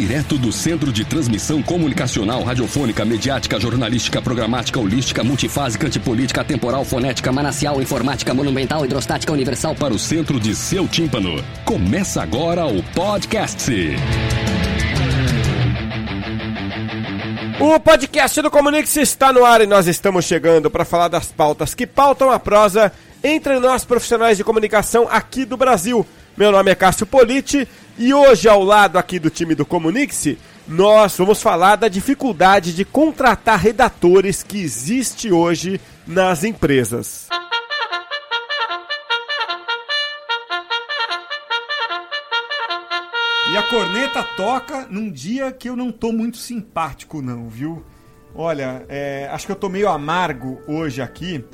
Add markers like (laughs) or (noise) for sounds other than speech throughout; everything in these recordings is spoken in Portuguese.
Direto do Centro de Transmissão Comunicacional, Radiofônica, Mediática, Jornalística, Programática, Holística, Multifásica, Antipolítica, Temporal, Fonética, Manacial, Informática, Monumental, Hidrostática, Universal para o centro de seu tímpano. Começa agora o podcast. O podcast do Comunix está no ar e nós estamos chegando para falar das pautas que pautam a prosa entre nós profissionais de comunicação aqui do Brasil. Meu nome é Cássio Politi e hoje, ao lado aqui do time do Comunix, nós vamos falar da dificuldade de contratar redatores que existe hoje nas empresas. E a corneta toca num dia que eu não tô muito simpático, não, viu? Olha, é, acho que eu tô meio amargo hoje aqui.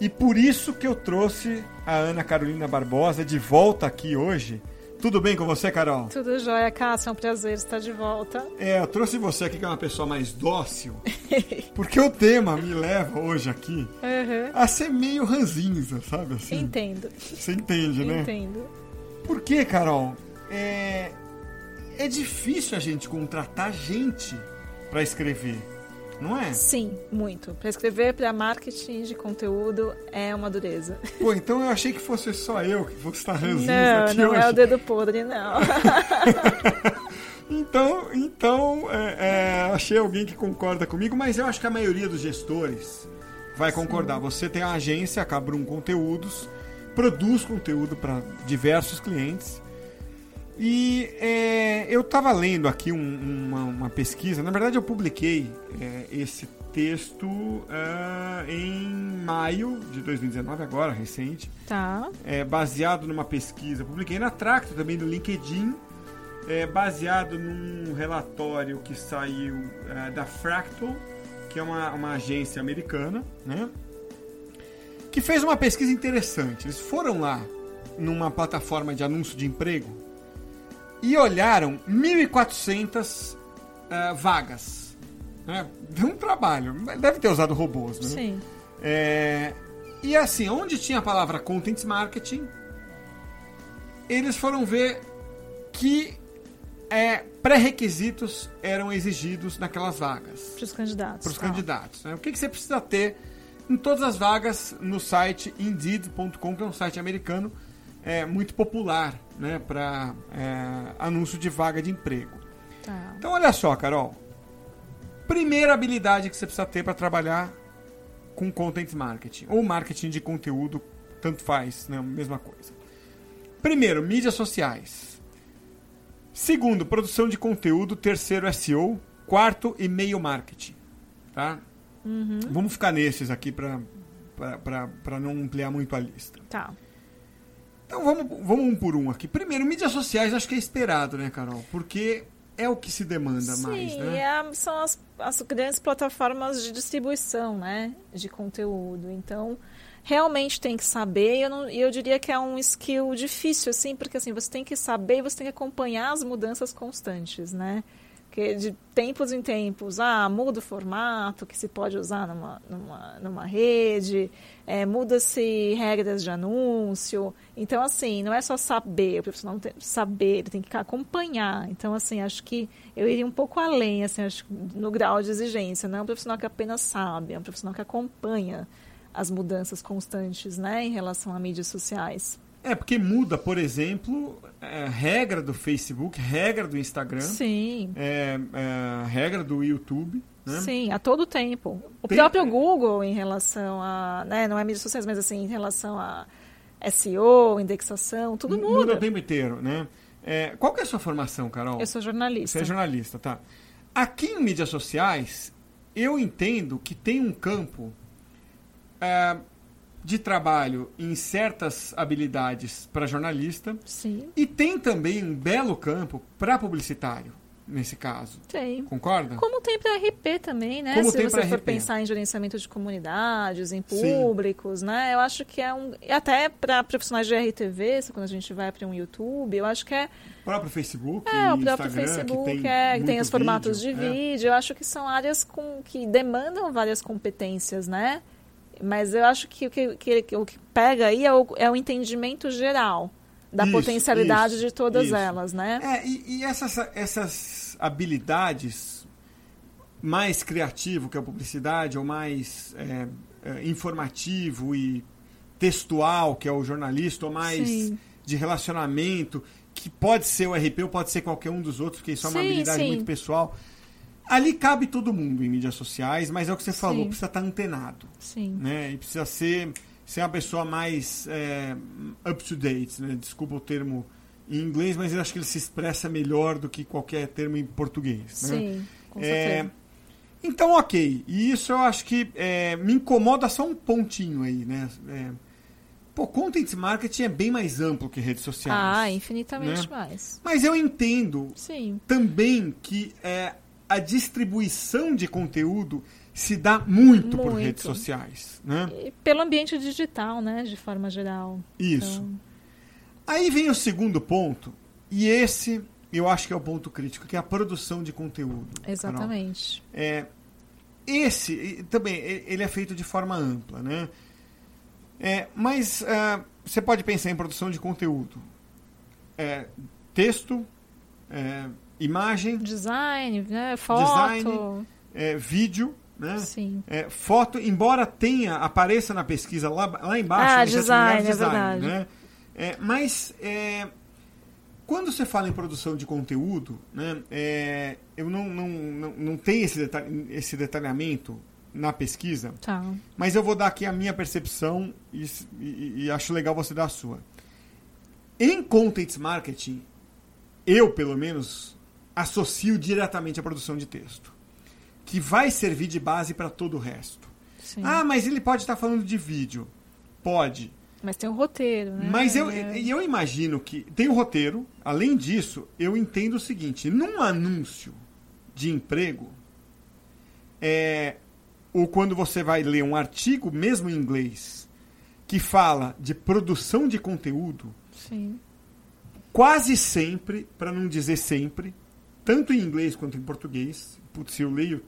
E por isso que eu trouxe a Ana Carolina Barbosa de volta aqui hoje. Tudo bem com você, Carol? Tudo jóia, Cássio. É um prazer estar de volta. É, eu trouxe você aqui que é uma pessoa mais dócil. (laughs) porque o tema me leva hoje aqui Uhum. a ser meio ranzinza, sabe assim? Entendo. Você entende, né? Entendo. Por que, Carol? É, é difícil a gente contratar gente para escrever, não é? Sim, muito. Para escrever para marketing de conteúdo é uma dureza. (laughs) Pô, então eu achei que fosse só eu que fosse estar ranzinza Não, não é hoje. o dedo podre, não. (laughs) Então, então é, é, achei alguém que concorda comigo, mas eu acho que a maioria dos gestores vai concordar. Você tem a agência, a Cabrum Conteúdos, produz conteúdo para diversos clientes. E é, eu estava lendo aqui um- uma, uma pesquisa, na verdade eu publiquei é, esse texto ah, em maio de 2019, agora, recente Tá. é, baseado numa pesquisa, publiquei na Tracto, também no LinkedIn, é, baseado num relatório que saiu é, da Fractal, que é uma, uma agência americana, né? que fez uma pesquisa interessante. Eles foram lá numa plataforma de anúncio de emprego e olharam 1.400 é, vagas. Né? Deu um trabalho. Deve ter usado robôs, né? Sim. É, e assim, onde tinha a palavra content marketing, eles foram ver que é, pré-requisitos eram exigidos naquelas vagas Para os candidatos. para os tá. candidatos. né? O que, que você precisa ter em todas as vagas no site Indeed.com, que é um site americano é, muito popular né, para anúncio de vaga de emprego. Tá. Então, olha só, Carol. Primeira habilidade que você precisa ter para trabalhar com content marketing ou marketing de conteúdo, tanto faz, né? Mesma coisa. Primeiro, mídias sociais. Segundo, produção de conteúdo. Terceiro, SEO. Quarto, e-mail marketing. Tá? Vamos ficar nesses aqui para não ampliar muito a lista. Tá. Então vamos, vamos um por um aqui. Primeiro, mídias sociais acho que é esperado, né, Carol? Porque é o que se demanda Sim, mais, né? é- são as, as grandes plataformas de distribuição, né? De conteúdo. Então, realmente tem que saber. E eu, não- eu diria que é um skill difícil, assim, porque assim, você tem que saber e você tem que acompanhar as mudanças constantes, né? Porque de tempos em tempos, ah, muda o formato que se pode usar numa, numa, numa rede, é, muda-se regras de anúncio. Então, assim, não é só saber, o profissional tem, saber, ele tem que acompanhar. Então, assim, acho que eu iria um pouco além, assim, acho, que no grau de exigência. Não é um profissional que apenas sabe, é um profissional que acompanha as mudanças constantes, né, em relação a mídias sociais. É, porque muda, por exemplo, é, regra do Facebook, regra do Instagram, Sim. é, é, regra do YouTube, né? Sim, a todo tempo. O Tem- próprio Google em relação a, né, não é mídias sociais, mas assim, em relação a SEO, indexação, tudo Muda muda. o tempo inteiro, né? É, qual que é a sua formação, Carol? Eu sou jornalista. Você é jornalista, tá? Aqui em mídias sociais, eu entendo que tem um campo é, de trabalho em certas habilidades para jornalista Sim. e tem também um belo campo para publicitário. nesse caso. Tem. Concorda? Como tem para RP também, né? Como Se tem você for RP. pensar em gerenciamento de comunidades, em Sim. públicos, né? Eu acho que é um. E até para profissionais de RTV, quando a gente vai para um YouTube, eu acho que é. O próprio Facebook, É, o próprio Instagram, Facebook, que tem, é, que tem os formatos vídeo, de é. vídeo. Eu acho que são áreas com, que demandam várias competências, né? Mas eu acho que o que, que, que- o que pega aí é o, é o entendimento geral da Isso, potencialidade isso, de todas isso. elas, né? É, e, e essas, essas habilidades mais criativo que a publicidade, ou mais é, é, informativo e textual, que é o jornalista, ou mais Sim. de relacionamento, que pode ser o RP ou pode ser qualquer um dos outros, porque isso é uma Sim, habilidade sim. muito pessoal. Ali cabe todo mundo em mídias sociais, mas é o que você falou, Sim. precisa estar antenado Sim. né? E precisa ser, ser uma pessoa mais é, up to date, né? Desculpa o termo em inglês, mas eu acho que ele se expressa melhor do que qualquer termo em português. Né? Sim, com É, certeza. então, ok. E isso eu acho que é, me incomoda só um pontinho aí, né? É, pô, content marketing é bem mais amplo que redes sociais. Ah, infinitamente né? mais. Mas eu entendo Sim. também que é, a distribuição de conteúdo se dá muito, por Muito. redes sociais, né? E pelo ambiente digital, né? De forma geral. Isso. Então, Aí vem o segundo ponto, e esse eu acho que é o ponto crítico, que é a produção de conteúdo. Carol. exatamente. É, esse também ele é feito de forma ampla, né? É, mas ah, você pode pensar em produção de conteúdo, É, texto, é, imagem, Design, né? Foto. Design. é, vídeo, né? Sim. É, foto, embora tenha, apareça na pesquisa lá, lá embaixo, Ah, no sete design, é verdade. né? É, mas é, quando você fala em produção de conteúdo, né, é, eu não, não, não, não tenho esse, detalhe, esse detalhamento na pesquisa, Tá. mas eu vou dar aqui a minha percepção e, e- e acho legal você dar a sua. Em content marketing, eu, pelo menos, associo diretamente a produção de texto, que vai servir de base para todo o resto. Sim. Ah, mas ele pode estar falando de vídeo. Pode. Mas tem um roteiro, né? Mas eu, É. eu imagino que tem o roteiro. Além disso, eu entendo o seguinte: num anúncio de emprego, é, ou quando você vai ler um artigo, mesmo em inglês, que fala de produção de conteúdo, Sim. quase sempre, para não dizer sempre, tanto em inglês quanto em português, putz, eu leio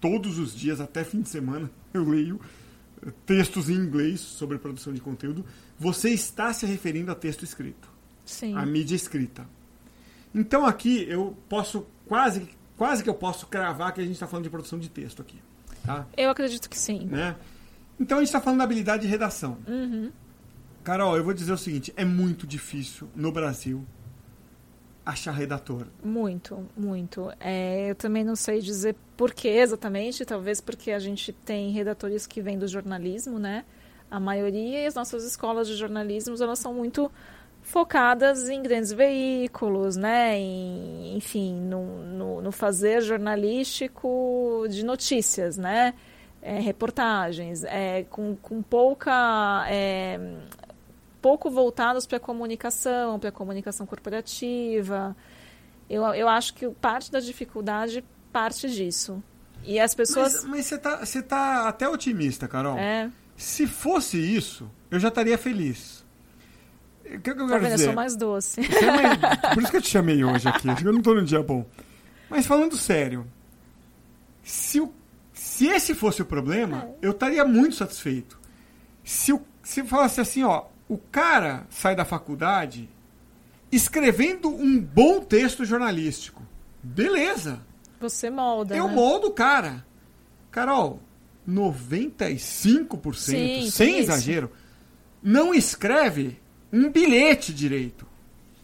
todos os dias, até fim de semana, (laughs) eu leio eh, textos em inglês sobre produção de conteúdo, você está se referindo a texto escrito, Sim. a mídia escrita. Então aqui eu posso quase, quase que eu posso cravar que a gente está falando de produção de texto aqui, tá? Eu acredito que sim. né? Então a gente está falando da habilidade de redação. Uhum. Carol, eu vou dizer o seguinte: é muito difícil no Brasil achar redator. Muito, muito. É, eu também não sei dizer por que exatamente, talvez porque a gente tem redatores que vêm do jornalismo, né? A maioria e as nossas escolas de jornalismo, elas são muito focadas em grandes veículos, né? Em, enfim, no, no, no fazer jornalístico de notícias, né? É, reportagens, é, com, com pouca é, pouco voltados para a comunicação, para a comunicação corporativa. Eu, eu acho que parte da dificuldade parte disso. E as pessoas. Mas, você tá, você tá até otimista, Carol. é, Se fosse isso, eu já estaria feliz. O que, que eu tá quero vendo? Eu dizer? sou mais doce. É Por isso que eu te chamei hoje aqui. Eu não estou num dia bom. Mas falando sério, se, o- se esse fosse o problema, É. eu estaria muito satisfeito. Se, o, se falasse assim, ó, o cara sai da faculdade escrevendo um bom texto jornalístico. Beleza. Você molda. Eu né? moldo o cara. Carol, 95%, Sim, sem isso. exagero, não escreve um bilhete direito.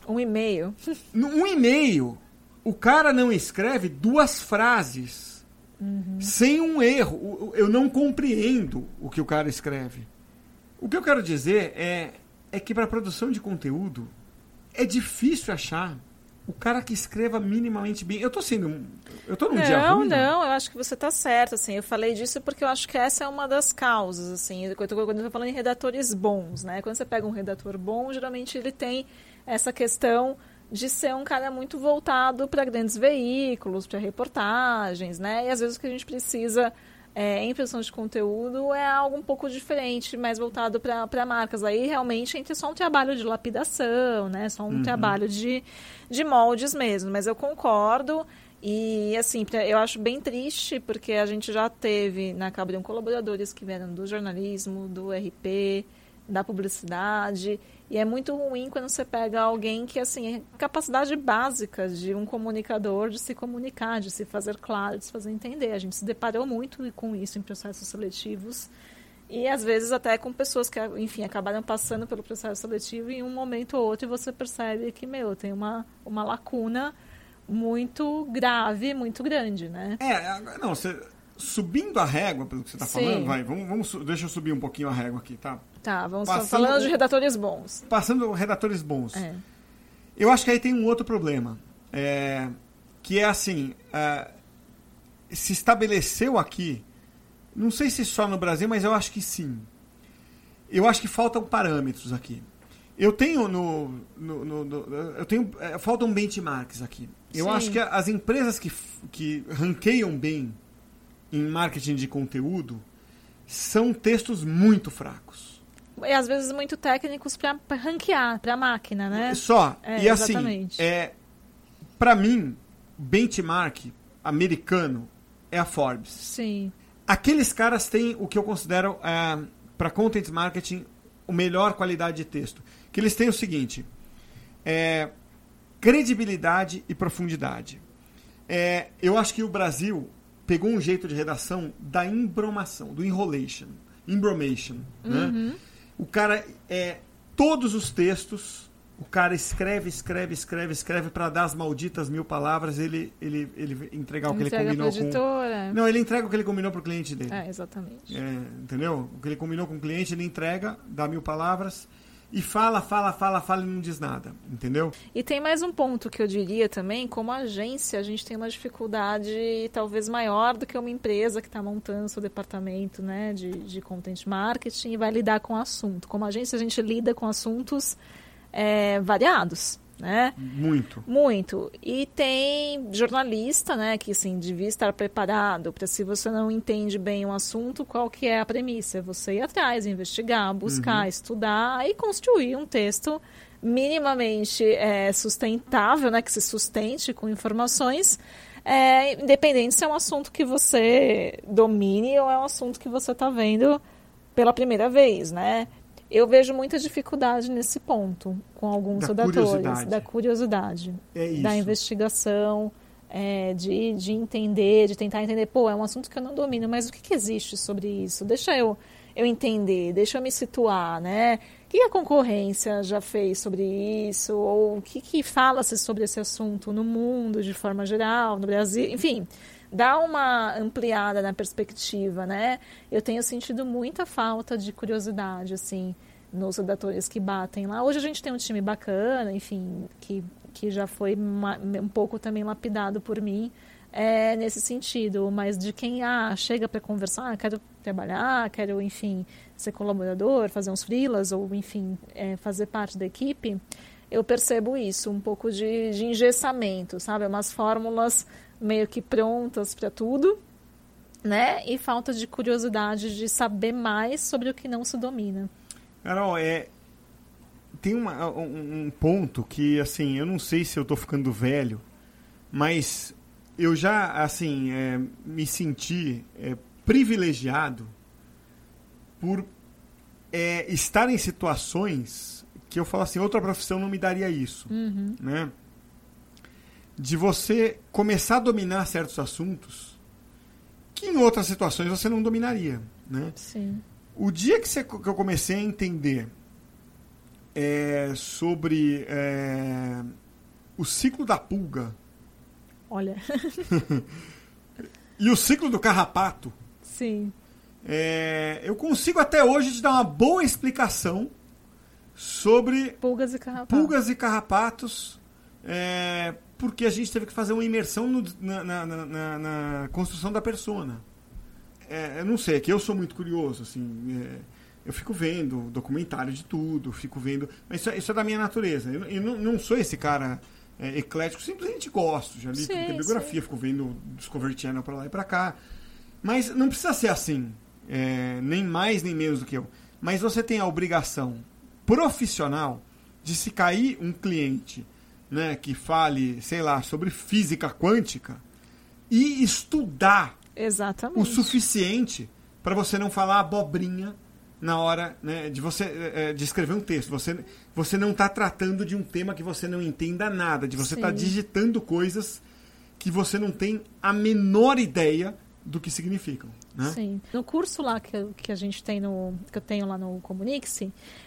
Um e-mail. Um e-mail. O cara não escreve duas frases sem um erro. Eu não compreendo o que o cara escreve. O que eu quero dizer é, é que para produção de conteúdo é difícil achar o cara que escreva minimamente bem. Eu tô sendo um, eu tô num dia Não, ruim. não, eu acho que você está certo, assim, eu falei disso porque eu acho que essa é uma das causas, assim, quando eu estou falando em redatores bons, né, quando você pega um redator bom, geralmente ele tem essa questão de ser um cara muito voltado para grandes veículos, para reportagens, né? E às vezes o que a gente precisa é, em produção de conteúdo é algo um pouco diferente, mais voltado para marcas. Aí realmente entra só um trabalho de lapidação, né? Só um uhum. trabalho de, de moldes mesmo. Mas eu concordo. E, assim, eu acho bem triste, porque a gente já teve na Cabrium colaboradores que vieram do jornalismo, do RP, da publicidade. E é muito ruim quando você pega alguém que, assim, é capacidade básica de um comunicador de se comunicar, de se fazer claro, de se fazer entender. A gente se deparou muito com isso em processos seletivos. E às vezes até com pessoas que, enfim, acabaram passando pelo processo seletivo e em um momento ou outro você percebe que, meu, tem uma, uma lacuna muito grave, muito grande, né? É, não, você, subindo a régua, pelo que você está falando, vai, vamos, vamos, deixa eu subir um pouquinho a régua aqui, tá? Tá, vamos passando, falando de redatores bons. Passando redatores bons. É. Eu acho que aí tem um outro problema, é, que é assim, é, se estabeleceu aqui, não sei se só no Brasil, mas eu acho que sim. Eu acho que faltam parâmetros aqui. Eu tenho no, no, no, no eu tenho é, faltam benchmarks aqui. Eu Sim. acho que as empresas que, que ranqueiam bem em marketing de conteúdo são textos muito fracos. E às vezes muito técnicos para ranquear, para máquina, né? Só. É, e assim, exatamente. é, para mim, benchmark americano é a Forbes. Sim. Aqueles caras têm o que eu considero é, para content marketing o melhor qualidade de texto. Que eles têm o seguinte: é, credibilidade e profundidade. É, eu acho que o Brasil pegou um jeito de redação da embromação, do enrolation, embromation. Né? Uhum. Né? O cara é todos os textos o cara escreve, escreve, escreve, escreve para dar as malditas mil palavras, ele, ele, ele entregar o que Entrega ele combinou com. Editora. Não, ele entrega o que ele combinou pro cliente dele. É, exatamente. É, entendeu? O que ele combinou com o cliente, ele entrega, dá mil palavras e fala, fala, fala, fala e não diz nada, entendeu? E tem mais um ponto que eu diria também, como agência, a gente tem uma dificuldade talvez maior do que uma empresa que está montando seu departamento né, de, de content marketing e vai lidar com o assunto. Como agência, a gente lida com assuntos é, variados né? Muito. Muito. E tem jornalista, né, que assim, devia estar preparado para se você não entende bem um assunto, qual que é a premissa? É você ir atrás, investigar, buscar, uhum. estudar e construir um texto minimamente é, sustentável, né, que se sustente com informações, é, independente se é um assunto que você domine ou é um assunto que você está vendo pela primeira vez, né? Eu vejo muita dificuldade nesse ponto com alguns da redatores, da curiosidade, é da investigação, é, de, de entender, de tentar entender, pô, é um assunto que eu não domino, mas o que, que existe sobre isso? Deixa eu, eu entender, deixa eu me situar, né? O que a concorrência já fez sobre isso? Ou o que, que fala-se sobre esse assunto no mundo, de forma geral, no Brasil, enfim dá uma ampliada na perspectiva, né? Eu tenho sentido muita falta de curiosidade, assim, nos redatores que batem lá. Hoje a gente tem um time bacana, enfim, que, que já foi uma, um pouco também lapidado por mim é, nesse sentido, mas de quem ah, chega para conversar, ah, quero trabalhar, quero, enfim, ser colaborador, fazer uns freelas ou, enfim, é, fazer parte da equipe, eu percebo isso, um pouco de, de engessamento, sabe? Umas fórmulas meio que prontas para tudo, né? E falta de curiosidade de saber mais sobre o que não se domina. Carol, é tem uma, um, um, ponto que assim eu não sei se eu estou ficando velho, mas eu já assim é, me senti é, privilegiado por é, estar em situações que eu falo assim outra profissão não me daria isso, uhum. né? De você começar a dominar certos assuntos que em outras situações você não dominaria, né? Sim. O dia que, você, que eu comecei a entender é, sobre é, o ciclo da pulga. Olha. (laughs) e o ciclo do carrapato. Sim. É, eu consigo até hoje te dar uma boa explicação sobre pulgas e carrapatos. Pulgas e carrapatos é, porque a gente teve que fazer uma imersão no, na, na, na, na, construção da persona. É, eu não sei, é que eu sou muito curioso, assim, é, eu fico vendo documentário de tudo, fico vendo, mas isso, é, isso é da minha natureza. Eu, eu não, não, sou esse cara é, eclético, simplesmente gosto. Já li Sim, que é biografia, sim. fico vendo Discovery Channel pra lá e pra cá. Mas não precisa ser assim, é, nem mais nem menos do que eu. Mas você tem a obrigação profissional de se cair um cliente né, que fale, sei lá, sobre física quântica e estudar o Exatamente. suficiente para você não falar abobrinha na hora né, de você eh, de escrever um texto. Você, você não está tratando de um tema que você não entenda nada, de você estar Sim. digitando coisas que você não tem a menor ideia do que significam. Né? Sim. No curso lá que, que a gente tem no. que eu tenho lá no Comunix,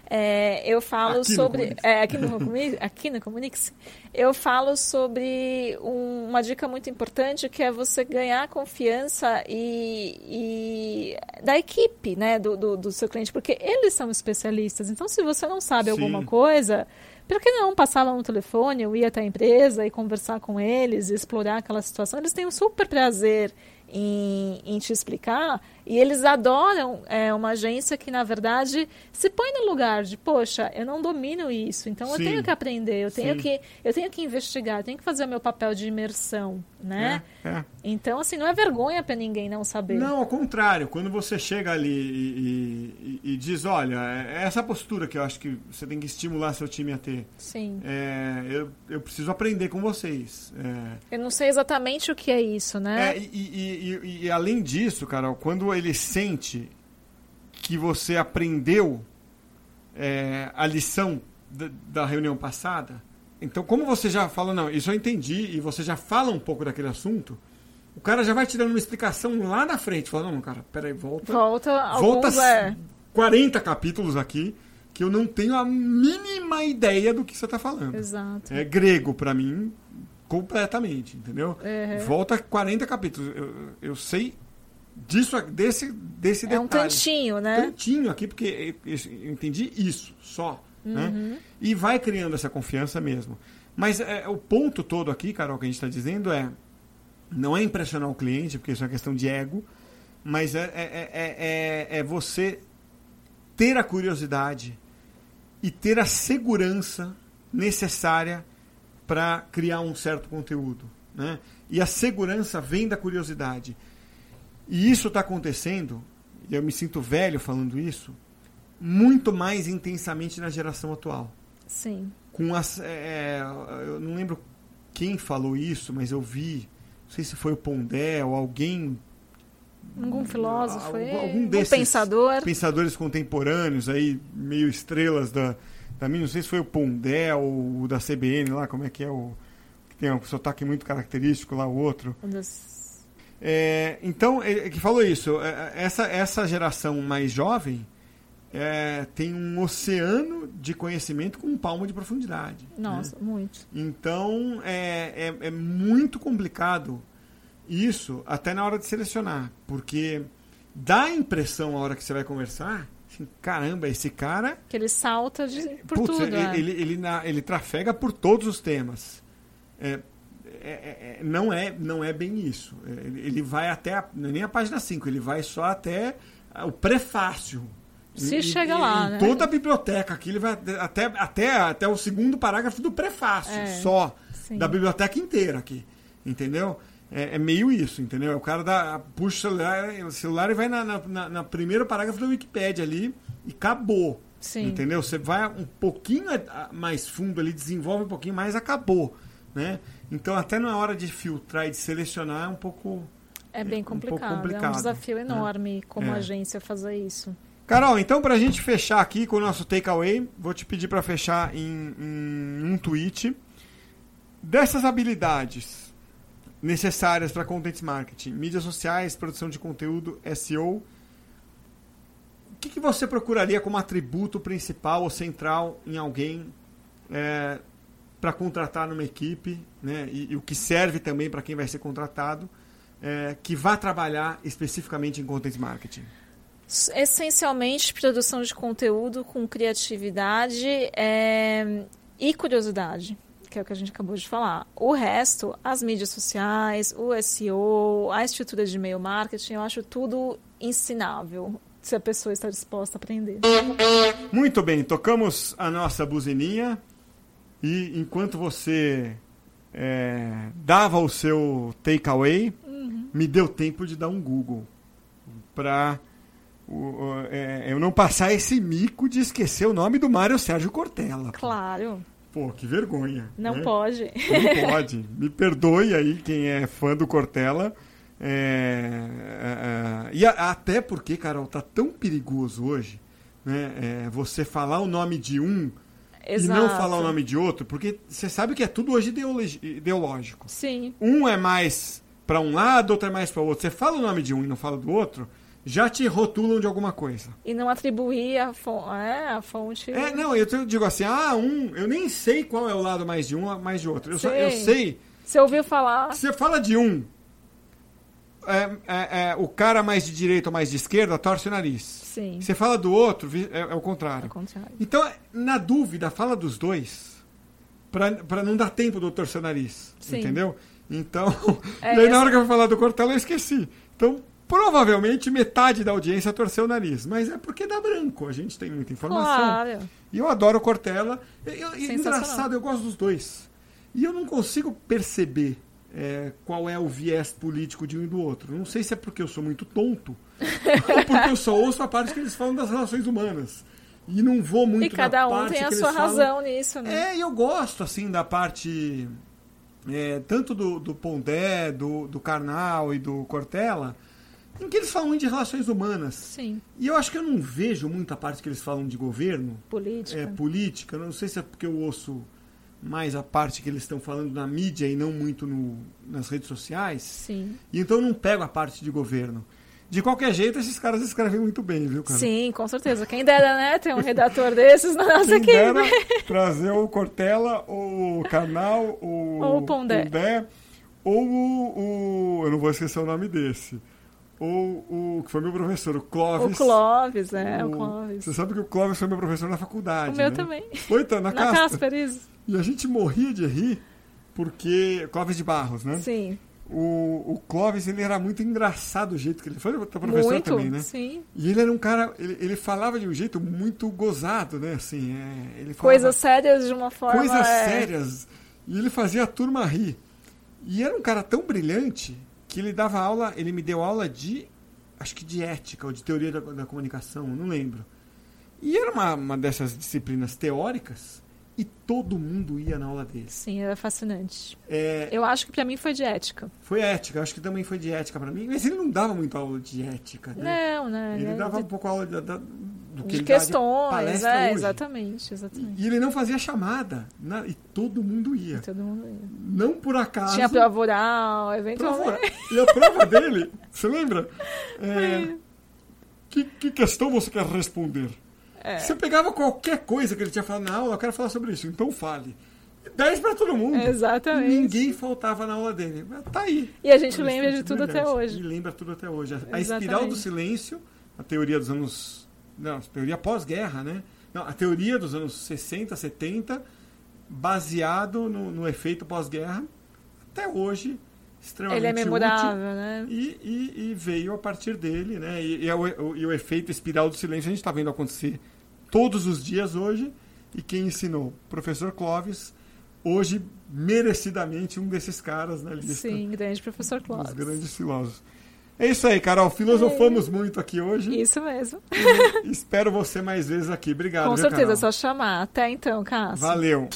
é, eu falo Aqui no sobre. Comunix. é, aqui, no, Comunix- (laughs) aqui no Comunix, eu falo sobre um- uma dica muito importante que é você ganhar confiança e, e da equipe, né, do, do, do seu cliente, porque eles são especialistas. Então, se você não sabe Sim. alguma coisa. Por que não passar lá no telefone, eu ir até a empresa e conversar com eles, explorar aquela situação? Eles têm um super prazer em, em te explicar e eles adoram é, uma agência que, na verdade, se põe no lugar de, poxa, eu não domino isso, então eu Sim. tenho que aprender, eu tenho Sim. que, eu tenho que investigar, eu tenho que fazer o meu papel de imersão, né? É, é. Então, assim, não é vergonha para ninguém não saber. Não, ao contrário. Quando você chega ali e, e- e- diz, olha, é essa postura que eu acho que você tem que estimular seu time a ter. Sim. É, eu, eu preciso aprender com vocês. É, Eu não sei exatamente o que é isso, né? É, e- e além disso, Carol, quando ele sente que você aprendeu é, a lição da, da reunião passada, então como você já fala, não, isso eu entendi, e você já fala um pouco daquele assunto, o cara já vai te dando uma explicação lá na frente, falando, não, cara, peraí, volta. Volta, Volta é. 40 capítulos aqui que eu não tenho a mínima ideia do que você está falando. Exato. É grego pra mim completamente, entendeu? Uhum. Volta 40 capítulos. Eu, eu sei disso, desse, desse É um detalhe. tantinho, né? Tantinho aqui, porque eu, entendi isso só. Né? Uhum. E vai criando essa confiança mesmo. Mas é, o ponto todo aqui, Carol, que a gente está dizendo é não é impressionar o cliente, porque isso é uma questão de ego, mas é, é, é, é, é você ter a curiosidade e ter a segurança necessária para criar um certo conteúdo. Né? E a segurança vem da curiosidade. E isso está acontecendo, e eu me sinto velho falando isso, muito mais intensamente na geração atual. Sim. Com as, é, eu não lembro quem falou isso, mas eu vi, não sei se foi o Pondé ou alguém Algum filósofo, algum- é, algum um desses pensador. pensadores contemporâneos aí, meio estrelas da, da minha, não sei se foi o Pondé ou o da CBN lá, como é que é o que tem um sotaque muito característico lá o outro. Um dos- É, então, ele que falou isso, é, essa, essa geração mais jovem é, tem um oceano de conhecimento com um palmo de profundidade. né? Nossa, muito. Então, é, é, é muito complicado isso até na hora de selecionar, porque dá a impressão, a hora que você vai conversar, assim, caramba, esse cara Que ele salta de, por Putz, tudo. ele, é. ele, ele, na- ele trafega por todos os temas. É, é- é- não, é, não é bem isso. É, Ele, vai até, a, é nem a página 5, ele vai só até o prefácio. Se E- chega e- lá, em né? toda a biblioteca aqui, ele vai até, até, até o segundo parágrafo do prefácio, É, só. sim. Da biblioteca inteira aqui. Entendeu? É, é meio isso, entendeu? O cara dá, puxa o celular, o celular e vai na, na, na- primeiro parágrafo da Wikipédia ali e acabou. Sim. Entendeu? Você vai um pouquinho mais fundo ali, desenvolve um pouquinho mais, acabou. Né? Então, até na hora de filtrar e de selecionar, é um pouco. É bem um pouco complicado. É um complicado, desafio né? enorme como É. agência fazer isso. Carol, então, pra gente fechar aqui com o nosso takeaway, vou te pedir para fechar em, em um tweet. Dessas habilidades necessárias para content marketing, mídias sociais, produção de conteúdo, SEO, o que, que você procuraria como atributo principal ou central em alguém para contratar numa equipe, né? E, e o que serve também para quem vai ser contratado, é, que vá trabalhar especificamente em content marketing? Essencialmente, produção de conteúdo com criatividade é, e curiosidade, que é o que a gente acabou de falar. O resto, as mídias sociais, o SEO, a estrutura de e-mail marketing, eu acho tudo ensinável, se a pessoa está disposta a aprender. Muito bem, tocamos a nossa buzininha e enquanto você é, dava o seu takeaway, Uhum. me deu tempo de dar um Google para eu não passar esse mico de esquecer o nome do Mário Sérgio Cortella. Claro, Pô, que vergonha. não né? pode. Não pode. Me perdoe aí quem é fã do Cortella. É, é, é, e a- até porque, Carol, tá tão perigoso hoje né, é, você falar o nome de um Exato. e não falar o nome de outro, porque você sabe que é tudo hoje ideológico. Sim, Um é mais para um lado, outro é mais para o outro. Você fala o nome de um e não fala do outro, já te rotulam de alguma coisa. e não atribuir a, fon é, a fonte. É, não, eu digo assim, ah, um, eu nem sei qual é o lado mais de um, mais de outro. Eu, só- eu sei Você ouviu falar? Você fala de um. É, é, é, o cara mais de direita ou mais de esquerda torce o nariz. Sim, Você fala do outro, é, é o contrário. ao contrário. Então, na dúvida, fala dos dois. Pra, pra não dar tempo do torcer o nariz. Sim. Entendeu? Então. (laughs) É, e aí, na hora que eu vou falar do Cortella, eu esqueci. Então, provavelmente metade da audiência torceu o nariz. Mas é porque dá branco. A gente tem muita informação. Claro. E eu adoro o Cortella. Eu, eu, engraçado, eu gosto dos dois. E eu não consigo perceber é, qual é o viés político de um e do outro. Não sei se é porque eu sou muito tonto (laughs) ou porque eu só ouço a parte que eles falam das relações humanas. E não vou muito E cada um tem a sua eles falam- razão nisso, né? É, eu gosto, assim, da parte... é, tanto do, do Pondé, do, do Karnal e do Cortella, em que eles falam de relações humanas. Sim, E eu acho que eu não vejo muita parte que eles falam de governo, política. é, política. Não sei se é porque eu ouço mais a parte que eles estão falando na mídia e não muito no, nas redes sociais. Sim. E então eu não pego a parte de governo. De qualquer jeito, esses caras escrevem muito bem, viu, cara? Sim, com certeza. Quem dera, né, ter um redator desses na nossa Quem equipe. dera trazer o Cortella, o Canal, o, Ou o Pondé. ou o, o- Eu não vou esquecer o nome desse. Ou o que foi meu professor, o O Clóvis. Clóvis, é, o, O- Clóvis. Você sabe que o Clóvis foi meu professor na faculdade. O meu né? também. Foi, tá, na, Na Casper. Casper, isso. E a gente morria de rir porque. Clóvis de Barros, né? Sim. O, o Clóvis, ele era muito engraçado o jeito que ele. Foi teu professor Muito, também, né? sim. E ele era um cara. Ele, ele falava de um jeito muito gozado, né? Assim, é, ele falava Coisas sérias de uma forma... coisas é, sérias. E ele fazia a turma rir. E era um cara tão brilhante que ele dava aula. Ele me deu aula de. Acho que de ética ou de teoria da, da comunicação, não lembro. E era uma, uma dessas disciplinas teóricas e todo mundo ia na aula dele. Sim, era fascinante. É, Eu acho que pra mim foi de ética. foi ética, acho que também foi de ética para mim, mas ele não dava muito aula de ética, né? Não, né? Ele é dava um de, pouco aula da- da- do que de ele dá questões, palestra é, hoje. exatamente, exatamente. E ele não fazia chamada, na- e todo mundo ia. Todo mundo ia. Não por acaso. Tinha prova oral, prova eventualmente. oral. E a prova dele, você lembra? (laughs) É, que, que questão você quer responder? É. Você pegava qualquer coisa que ele tinha falado na aula, eu quero falar sobre isso, então fale. 10 para todo mundo. Exatamente. Ninguém faltava na aula dele. Mas Tá aí. E a gente lembra de é tudo até hoje. E lembra tudo até hoje. A- A Exatamente. espiral do silêncio, a teoria dos anos. Não, a teoria pós-guerra, né? Não, a teoria dos anos 60, 70, baseado no, no efeito pós-guerra, até hoje, extremamente Ele é útil. memorável, né? E, e- e veio a partir dele, né? E, e é o- e o efeito espiral do silêncio a gente está vendo acontecer todos os dias hoje. E quem ensinou? Professor Clóvis, hoje merecidamente um desses caras na lista Sim, grande professor Clóvis. grandes filósofos. É isso aí, Carol. Filosofamos muito aqui hoje. Isso mesmo. E espero você mais vezes aqui. Obrigado. Com viu, certeza, é Carol? só chamar. Até então, Cássio. Valeu.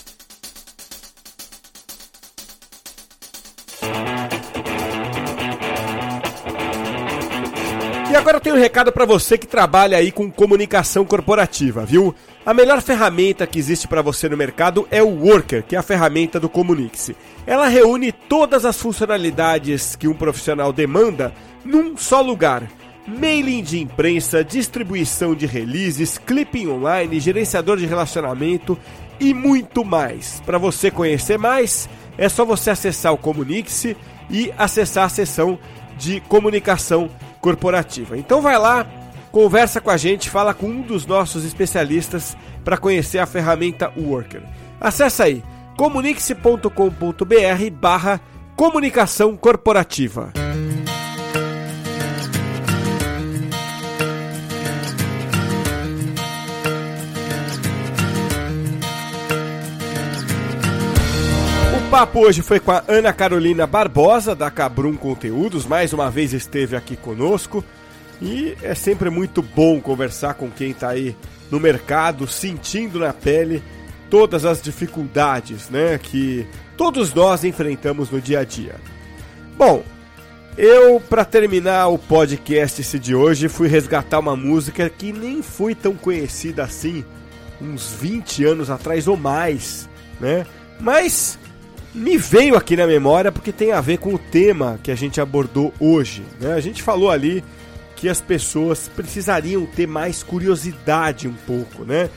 Agora tenho um recado para você que trabalha aí com comunicação corporativa, viu? A melhor ferramenta que existe para você no mercado é o Worker, que é a ferramenta do Comunique-se. Ela reúne todas as funcionalidades que um profissional demanda num só lugar. Mailing de imprensa, distribuição de releases, clipping online, gerenciador de relacionamento e muito mais. Para você conhecer mais, é só você acessar o Comunique-se e acessar a seção de comunicação corporativa. Então vai lá, conversa com a gente, fala com um dos nossos especialistas para conhecer a ferramenta Worker. Acesse aí comunique-se.com.br barra comunicação corporativa. Papo hoje foi com a Ana Carolina Barbosa, da Cabrum Conteúdos, mais uma vez esteve aqui conosco. E é sempre muito bom conversar com quem está aí no mercado, sentindo na pele todas as dificuldades né, que todos nós enfrentamos no dia a dia. Bom, eu, para terminar o podcast esse de hoje, fui resgatar uma música que nem foi tão conhecida assim, uns 20 anos atrás ou mais, né? Mas me veio aqui na memória porque tem a ver com o tema que a gente abordou hoje. Né? A gente falou ali que as pessoas precisariam ter mais curiosidade um pouco, né?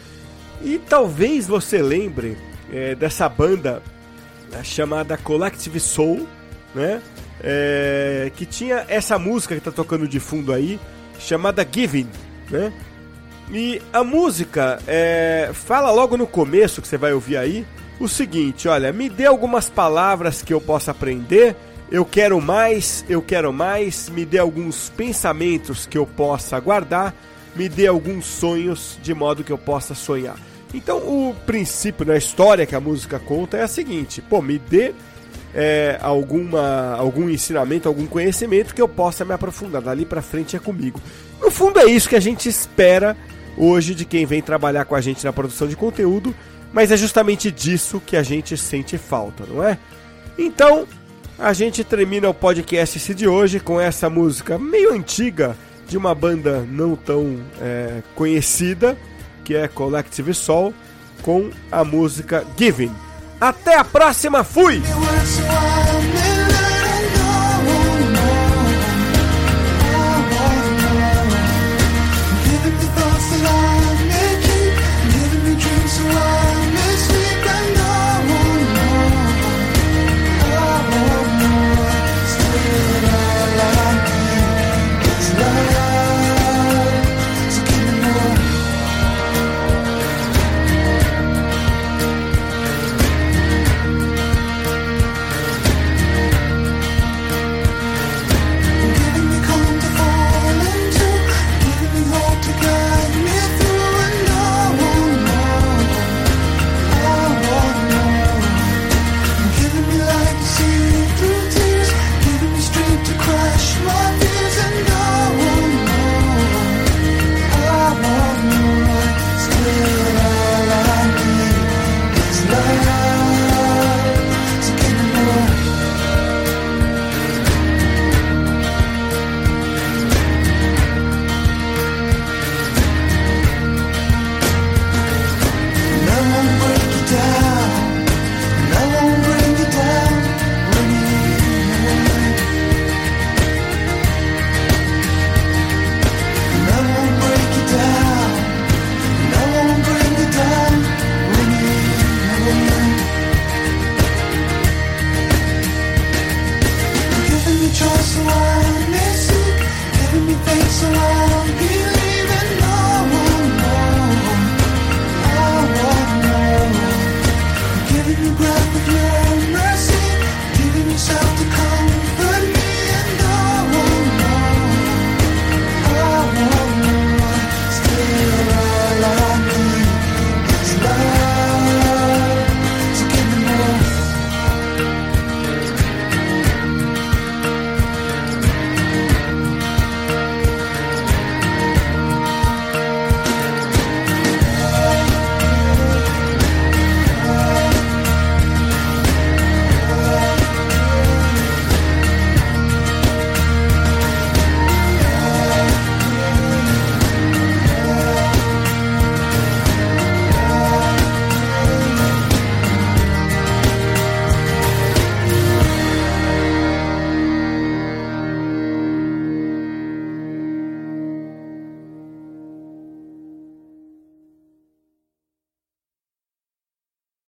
E talvez você lembre é, dessa banda né, chamada Collective Soul, né? É, que tinha essa música que está tocando de fundo aí, chamada Giving, né? E a música é, fala logo no começo que você vai ouvir aí o seguinte: olha, me dê algumas palavras que eu possa aprender. Eu quero mais, eu quero mais. Me dê alguns pensamentos que eu possa guardar. Me dê alguns sonhos de modo que eu possa sonhar. Então, o princípio na história que a música conta é a seguinte: pô, me dê é, alguma, algum ensinamento, algum conhecimento que eu possa me aprofundar. Dali para frente é comigo. No fundo, é isso que a gente espera hoje de quem vem trabalhar com a gente na produção de conteúdo mas é justamente disso que a gente sente falta, não é? Então, a gente termina o podcast de hoje com essa música meio antiga de uma banda não tão é, conhecida, que é Collective Soul, com a música Giving. Até a próxima, fui!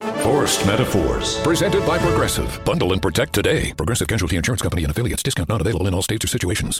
Forced Metaphors. Presented by Progressive. Bundle and protect today. Progressive Casualty Insurance Company and affiliates. Discount not available in all states or situations.